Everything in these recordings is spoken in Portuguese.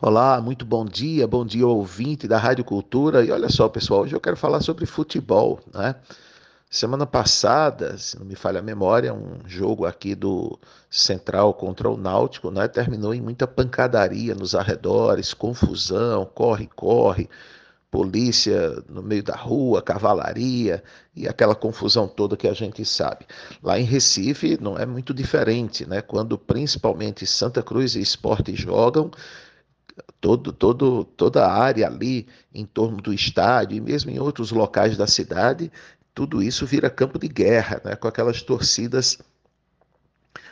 Olá, muito bom dia, bom dia ouvinte da Rádio Cultura. E olha só, pessoal, hoje eu quero falar sobre futebol, né? Semana passada, se não me falha a memória, um jogo aqui do Central contra o Náutico, né? Terminou em muita pancadaria nos arredores, confusão, corre-corre, polícia no meio da rua, cavalaria e aquela confusão toda que a gente sabe. Lá em Recife não é muito diferente, né? Quando principalmente Santa Cruz e Esporte jogam, todo, todo, toda a área ali em torno do estádio e mesmo em outros locais da cidade, tudo isso vira campo de guerra, né? com aquelas torcidas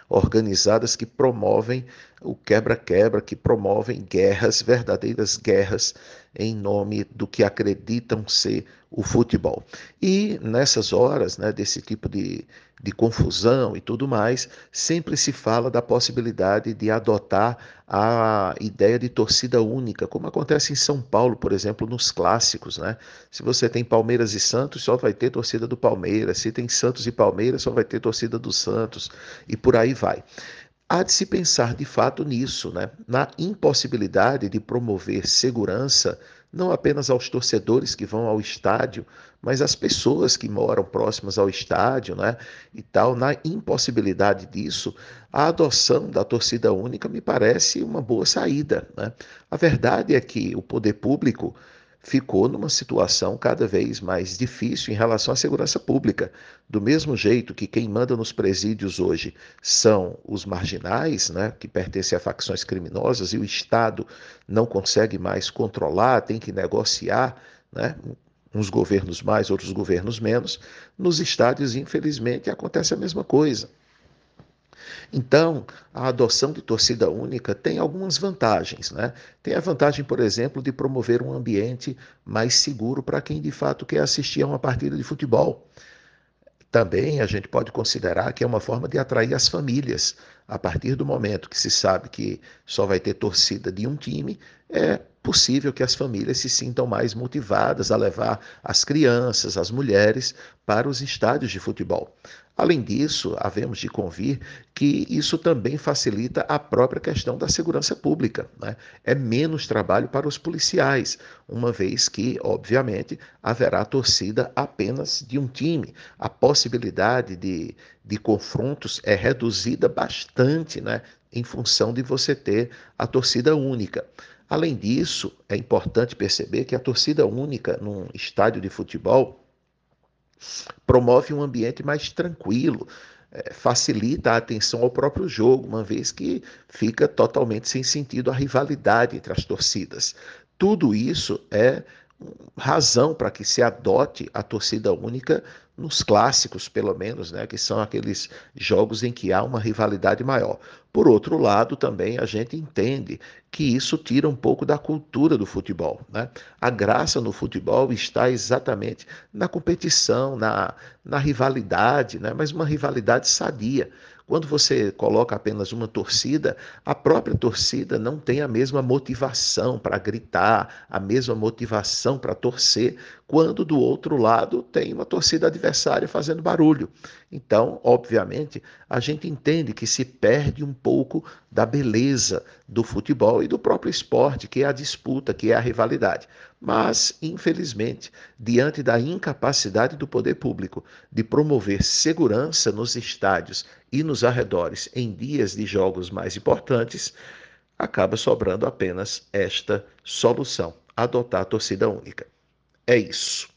organizadas que promovem o quebra-quebra, que promovem guerras, verdadeiras guerras, em nome do que acreditam ser o futebol. E nessas horas, né, desse tipo de, de confusão e tudo mais, sempre se fala da possibilidade de adotar a ideia de torcida única, como acontece em São Paulo, por exemplo, nos clássicos, né? Se você tem Palmeiras e Santos, só vai ter torcida do Palmeiras. Se tem Santos e Palmeiras, só vai ter torcida do Santos. E por aí vai. Há de se pensar de fato nisso, né? na impossibilidade de promover segurança não apenas aos torcedores que vão ao estádio, mas às pessoas que moram próximas ao estádio, né? E tal, na impossibilidade disso, a adoção da torcida única me parece uma boa saída, né? A verdade é que o poder público ficou numa situação cada vez mais difícil em relação à segurança pública. Do mesmo jeito que quem manda nos presídios hoje são os marginais, né, que pertencem a facções criminosas, e o Estado não consegue mais controlar, tem que negociar, né, uns governos mais, outros governos menos, nos estádios, infelizmente, acontece a mesma coisa. Então, a adoção de torcida única tem algumas vantagens. Né? Tem a vantagem, por exemplo, de promover um ambiente mais seguro para quem de fato quer assistir a uma partida de futebol. Também a gente pode considerar que é uma forma de atrair as famílias. A partir do momento que se sabe que só vai ter torcida de um time, é possível que as famílias se sintam mais motivadas a levar as crianças, as mulheres para os estádios de futebol. Além disso, havemos de convir que isso também facilita a própria questão da segurança pública. Né? É menos trabalho para os policiais, uma vez que, obviamente, haverá torcida apenas de um time. A possibilidade de, de confrontos é reduzida bastante né? em função de você ter a torcida única. Além disso, é importante perceber que a torcida única num estádio de futebol promove um ambiente mais tranquilo, é, facilita a atenção ao próprio jogo, uma vez que fica totalmente sem sentido a rivalidade entre as torcidas. Tudo isso é razão para que se adote a torcida única nos clássicos, pelo menos, né, que são aqueles jogos em que há uma rivalidade maior. Por outro lado, também a gente entende que isso tira um pouco da cultura do futebol. Né? A graça no futebol está exatamente na competição, na, na rivalidade, né? mas uma rivalidade sadia. Quando você coloca apenas uma torcida, a própria torcida não tem a mesma motivação para gritar, a mesma motivação para torcer, quando do outro lado tem uma torcida adversária fazendo barulho. Então, obviamente, a gente entende que se perde um pouco da beleza do futebol e do próprio esporte, que é a disputa, que é a rivalidade. Mas, infelizmente, diante da incapacidade do poder público de promover segurança nos estádios e nos arredores em dias de jogos mais importantes, acaba sobrando apenas esta solução: adotar a torcida única. É isso.